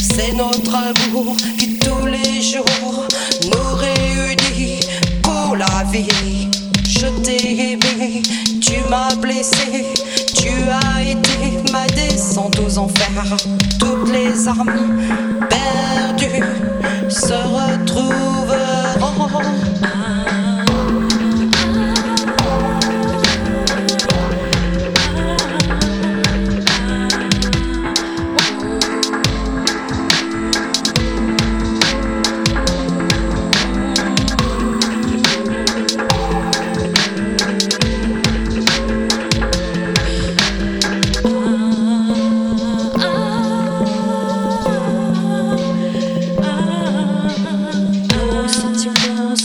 C'est notre amour qui tous les jours nous réunit pour la vie. Je t'ai aimé, tu m'as blessé, tu as été ma descente aux enfers. Toutes les armes perdues se retrouvent.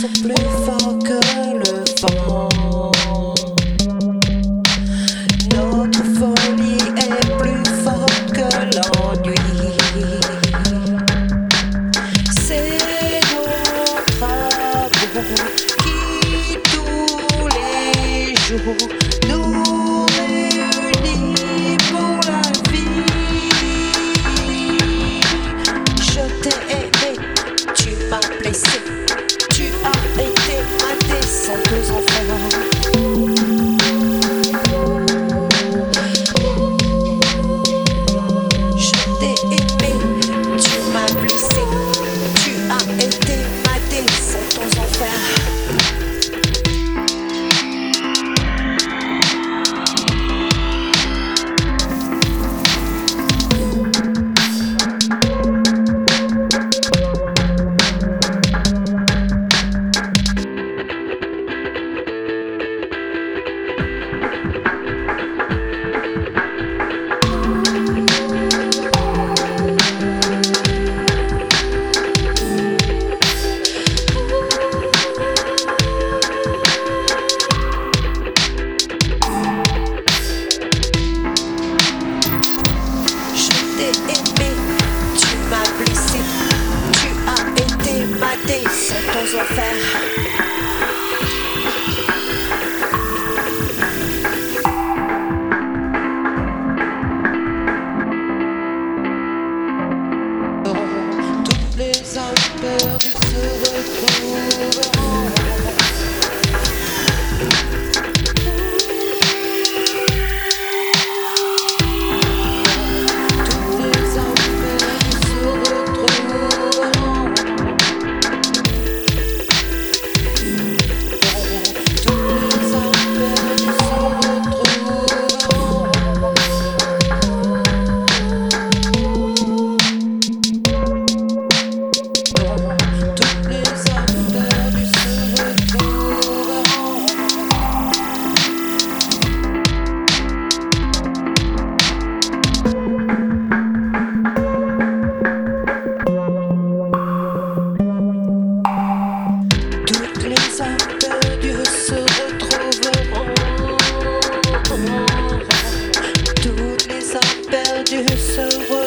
plus fort que le vent. Notre folie est plus forte que l'ennui. C'est nos travaux qui tous les jours nous. Des dans ton feel so